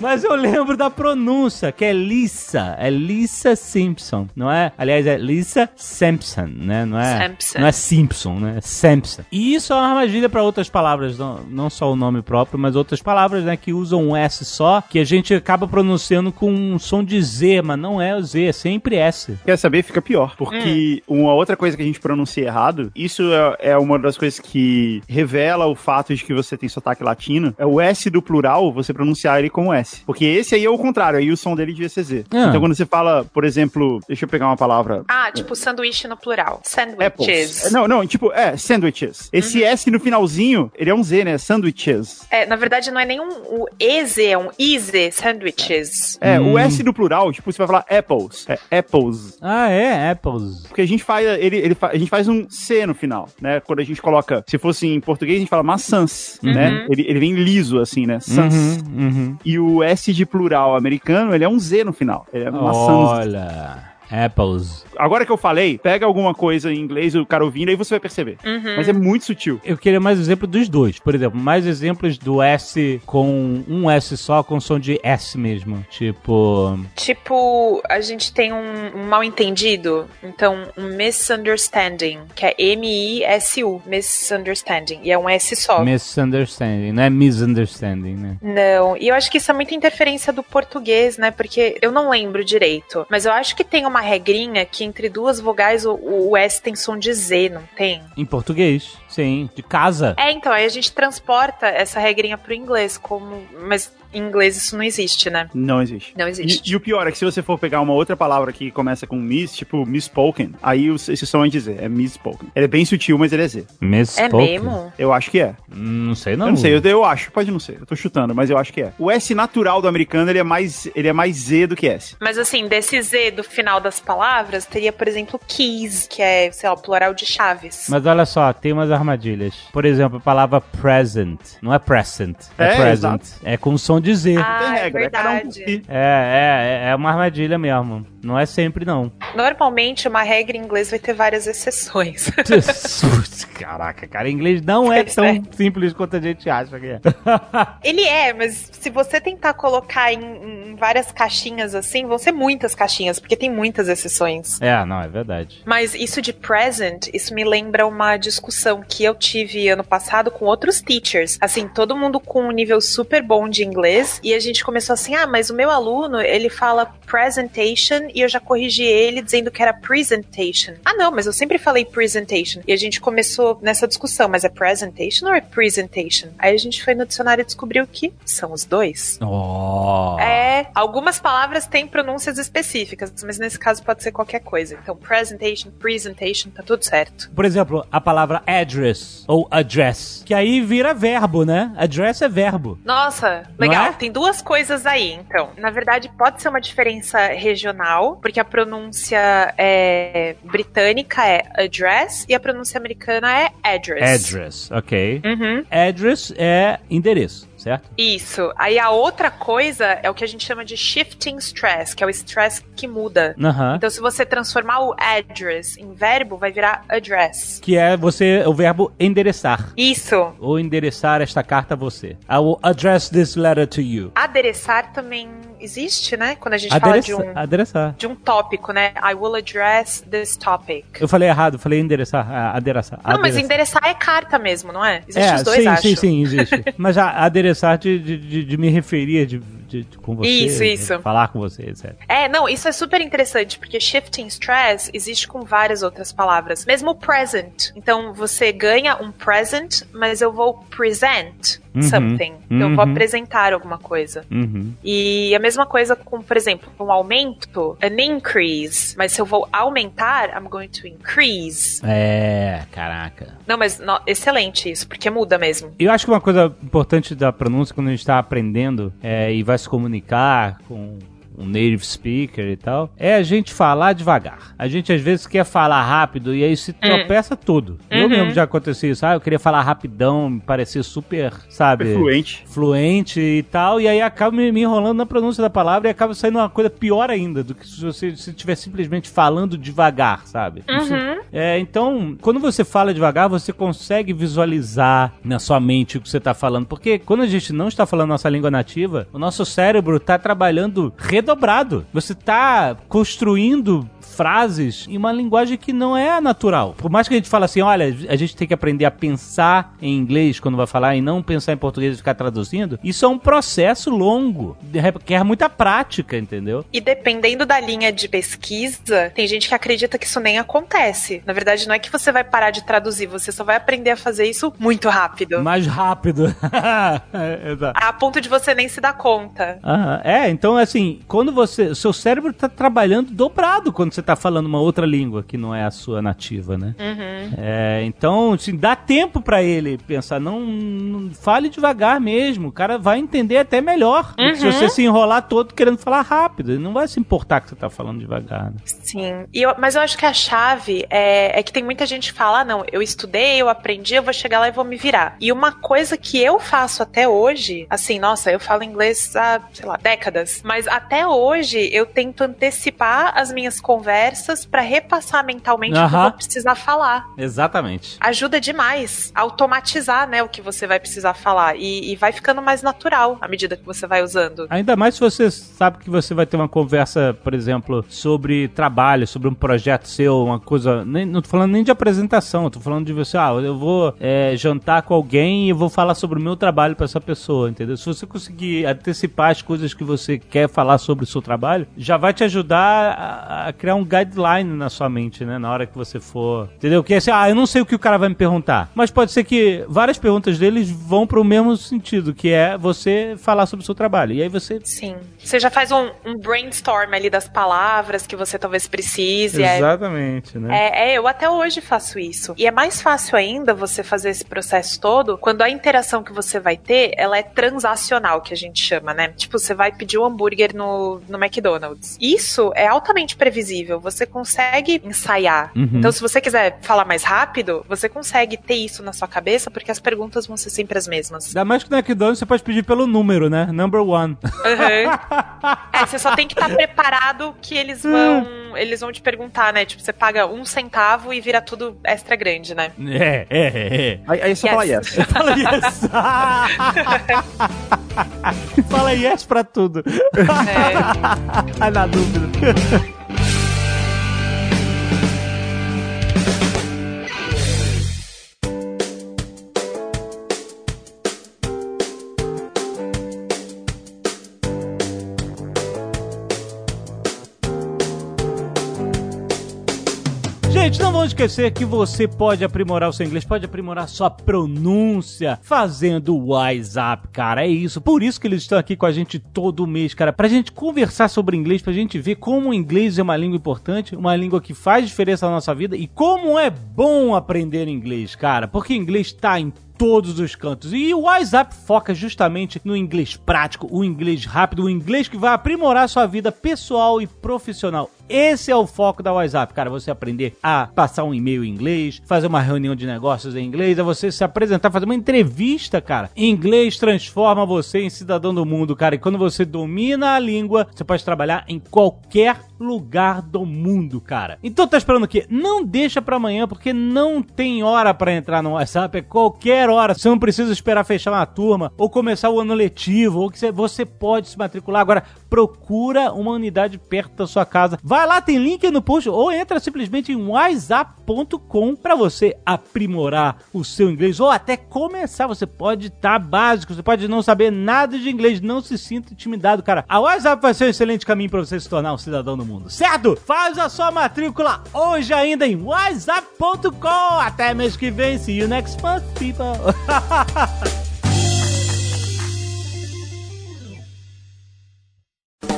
Mas eu lembro da pronúncia, que é Lisa. É Lisa Simpson, não é? Aliás, é Lisa Simpson, né? Não é, Simpson. Não é Simpson, né? É Simpson. E isso é uma armadilha para outras palavras, não, não só o nome próprio, mas outras palavras, né? Que usam um S só, que a gente acaba pronunciando com um som de Z, mas não é o Z, é sempre S. Quer saber? Fica pior. Porque uma outra coisa que a gente pronuncia errado, isso é, é uma das coisas que revela o fato de que você tem sotaque latino, é o S do plural, você pronunciar ele como S. Porque esse aí é o contrário, aí o som dele devia ser Z. Ah. Então quando você fala, por exemplo, deixa eu pegar uma palavra. Ah, tipo sanduíche no plural. Sandwiches. Apples. Não, não, tipo, é, sandwiches. Esse S no finalzinho, ele é um Z, né? Sandwiches. É, na verdade não é nem um o EZ, é um IZ, sandwiches. É, Hum. o S do plural, tipo, você vai falar apples. É apples. Ah, é? Apples. Porque a gente faz, ele, ele a gente faz um C no final, né? Quando a gente coloca, se fosse em português, a gente fala maçãs, né? Ele, ele vem liso, assim, né? Sans. Uhum, uhum. E o S de plural americano, ele é um Z no final. Ele é maçãs. Olha, Apples. Agora que eu falei, pega alguma coisa em inglês, o cara ouvindo, aí você vai perceber. Mas é muito sutil. Eu queria mais exemplo dos dois. Por exemplo, mais exemplos do S com um S só, com som de S mesmo. Tipo. Tipo, a gente tem um, um mal entendido, então um misunderstanding, que é M-I-S-U, misunderstanding, e é um S só. Misunderstanding, não é misunderstanding, né? Não, e eu acho que isso é muita interferência do português, né? Porque eu não lembro direito, mas eu acho que tem uma regrinha que entre duas vogais o, o S tem som de Z, não tem? Em português. Sim, de casa. É, então, aí a gente transporta essa regrinha pro inglês, como. Mas em inglês isso não existe, né? Não existe. Não E, existe. e o pior é que se você for pegar uma outra palavra que começa com miss, tipo misspoken, aí esse som é dizer, é misspoken. Ele é bem sutil, mas ele é Z. Miss É mesmo? Eu acho que é. Hum, Não sei não. Eu não sei, eu, eu acho, pode não ser. Eu tô chutando, mas eu acho que é. O S natural do americano, ele é mais, ele é mais Z do que S. Mas assim, desse Z do final das palavras, teria, por exemplo, keys, que é, sei lá, o plural de chaves. Mas olha só, tem umas armadilhas. Por exemplo, a palavra present. Não é present, é, É, present. É com som de Z. Ah, é é um verdade. si. É, é, é uma armadilha mesmo. Não é sempre, não. Normalmente, uma regra em inglês vai ter várias exceções. Caraca, cara, inglês não é Pois tão é. simples quanto a gente acha que é. Ele é, mas se você tentar colocar em, em várias caixinhas assim, vão ser muitas caixinhas, porque tem muitas exceções. é, não, é verdade. Mas isso de present, isso me lembra uma discussão que eu tive ano passado com outros teachers. Assim, todo mundo com um nível super bom de inglês. E a gente começou assim: ah, mas o meu aluno, ele fala presentation e eu já corrigi ele dizendo que era presentation. Ah, não, mas eu sempre falei presentation. E a gente começou nessa discussão: mas é presentation ou é presentation? Aí a gente foi no dicionário e descobriu que são os dois. Oh. É, algumas palavras têm pronúncias específicas, mas nesse caso pode ser qualquer coisa. Então, presentation, presentation, tá tudo certo. Por exemplo, a palavra address ou address, que aí vira verbo, né? Address é verbo. Nossa, legal. é? Tem duas coisas aí, então. Na verdade, pode ser uma diferença regional, porque a pronúncia é, britânica é address e a pronúncia americana é address. Address, ok. Uhum. Address é endereço, certo? Isso. Aí a outra coisa é o que a gente chama de shifting stress, que é o stress que muda. Aham. Então, se você transformar o address em verbo, vai virar address. Que é você, o verbo endereçar. Isso. Ou endereçar esta carta a você. I will address this letter to you. Adereçar também existe, né? Quando a gente fala de um, adereçar. de um tópico, né? I will address this topic. Eu falei errado, falei endereçar. Ah, adereçar. Não, mas Adereçar. endereçar é carta mesmo, não é? Existem É, os dois, sim, acho. sim, sim, existe. Mas a, adereçar de, de, de, me referir de, de- de- com você. Isso, isso. Falar com você, etc. É, não, isso é super interessante, porque shifting stress existe com várias outras palavras. Mesmo present. Então, você ganha um present, mas eu vou present something. Então, eu vou uhum. apresentar alguma coisa. Uhum. E a mesma coisa com, por exemplo, um aumento, an increase. Mas se eu vou aumentar, I'm going to increase. É, caraca. Não, mas excelente isso, porque muda mesmo. Eu acho que uma coisa importante da pronúncia quando a gente está aprendendo é, e vai se comunicar com um native speaker e tal, é a gente falar devagar. A gente às vezes quer falar rápido e aí se tropeça tudo. Eu Uhum. mesmo já aconteceu isso. Ah, eu queria falar rapidão, me parecer super, sabe? Super fluente. fluente e tal, e aí acaba me, me enrolando na pronúncia da palavra e acaba saindo uma coisa pior ainda do que se você se estiver simplesmente falando devagar, sabe? Isso- Uhum. é, então, quando você fala devagar, você consegue visualizar na sua mente o que você está falando, porque quando a gente não está falando nossa língua nativa, o nosso cérebro está trabalhando redobrado. Você está construindo frases em uma linguagem que não é natural. Por mais que a gente fale assim, olha, a gente tem que aprender a pensar em inglês quando vai falar e não pensar em português e ficar traduzindo, isso é um processo longo, requer muita prática, entendeu? E dependendo da linha de pesquisa, tem gente que acredita que isso nem acontece. Na verdade, não é que você vai parar de traduzir, você só vai aprender a fazer isso muito rápido. Mais rápido. É, Exato. A ponto de você nem se dar conta. Aham. É, então assim, quando você. Seu cérebro tá trabalhando dobrado quando você tá falando uma outra língua que não é a sua nativa, né? Uhum. É, então, assim, dá tempo pra ele pensar, não, não- fale devagar mesmo, o cara vai entender até melhor. que Se Uhum. você se enrolar todo querendo falar rápido, ele não vai se importar que você tá falando devagar. né? Sim. E eu- mas eu acho que a chave é, é que tem muita gente que fala: ah, não, eu estudei, eu aprendi, eu vou chegar lá e vou me virar. E uma coisa que eu faço até hoje, assim, nossa, eu falo inglês há, sei lá, décadas, mas até hoje eu tento antecipar as minhas conversas pra repassar mentalmente o que eu vou precisar falar. Exatamente. Ajuda demais a automatizar, né, o que você vai precisar falar. E, e vai ficando mais natural à medida que você vai usando. Ainda mais se você sabe que você vai ter uma conversa, por exemplo, sobre trabalho, sobre um projeto seu, uma coisa. Nem, não tô falando nem de apresentação, tô falando de você, ah, eu vou é, jantar com alguém e vou falar sobre o meu trabalho pra essa pessoa, entendeu? Se você conseguir antecipar as coisas que você quer falar sobre o seu trabalho, já vai te ajudar a, a criar um guideline na sua mente, né? Na hora que você for. Entendeu? Que é assim, ah, eu não sei o que o cara vai me perguntar. Mas pode ser que várias perguntas deles vão pro mesmo sentido, que é você falar sobre o seu trabalho. E aí você. Sim. Você já faz um, um brainstorm ali das palavras que você talvez precise. é- Exatamente, né? É, é, eu até hoje faço isso. E é mais fácil ainda você fazer esse processo todo quando a interação que você vai ter, ela é transacional, que a gente chama, né? Tipo, você vai pedir um hambúrguer no, no McDonald's. Isso é altamente previsível. Você consegue ensaiar. Uhum. Então, se você quiser falar mais rápido, você consegue ter isso na sua cabeça, porque as perguntas vão ser sempre as mesmas. Ainda mais que no McDonald's você pode pedir pelo número, né? Number one. Uhum. É, você só tem que estar preparado que eles vão. Eles vão te perguntar, né? Tipo, você paga um centavo e vira tudo extra grande, né? É, é, é. Aí, aí é só Yes. falar yes. Fala yes. Fala yes pra tudo. É. Ai, na dúvida. Vamos esquecer que você pode aprimorar o seu inglês, pode aprimorar sua pronúncia fazendo o WhatsApp, cara. É isso. Por isso que eles estão aqui com a gente todo mês, cara. Pra gente conversar sobre inglês, pra gente ver como o inglês é uma língua importante, uma língua que faz diferença na nossa vida e como é bom aprender inglês, cara. Porque inglês tá em todos os cantos. E o WhatsApp foca justamente no inglês prático, o inglês rápido, o inglês que vai aprimorar sua vida pessoal e profissional. Esse é o foco da WhatsApp, cara. Você aprender a passar um e-mail em inglês, fazer uma reunião de negócios em inglês, é você se apresentar, fazer uma entrevista, cara. Inglês transforma você em cidadão do mundo, cara. E quando você domina a língua, você pode trabalhar em qualquer lugar do mundo, cara. Então tá esperando o quê? Não deixa pra amanhã, porque não tem hora pra entrar no WhatsApp, é qualquer hora. Você não precisa esperar fechar uma turma ou começar o ano letivo, ou que você, você pode se matricular. Agora, procura uma unidade perto da sua casa. Vai lá, tem link no post, ou entra simplesmente em whatsapp.com pra você aprimorar o seu inglês, ou até começar. Você pode estar básico, você pode não saber nada de inglês, não se sinta intimidado, cara. A WhatsApp vai ser um excelente caminho pra você se tornar um cidadão do mundo, certo? Faz a sua matrícula hoje ainda em whatsapp.com. Até mês que vem. See you next month, people.